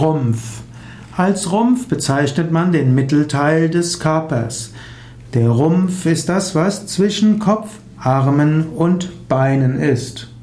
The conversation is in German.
Rumpf. Als Rumpf bezeichnet man den Mittelteil des Körpers. Der Rumpf ist das, was zwischen Kopf, Armen und Beinen ist.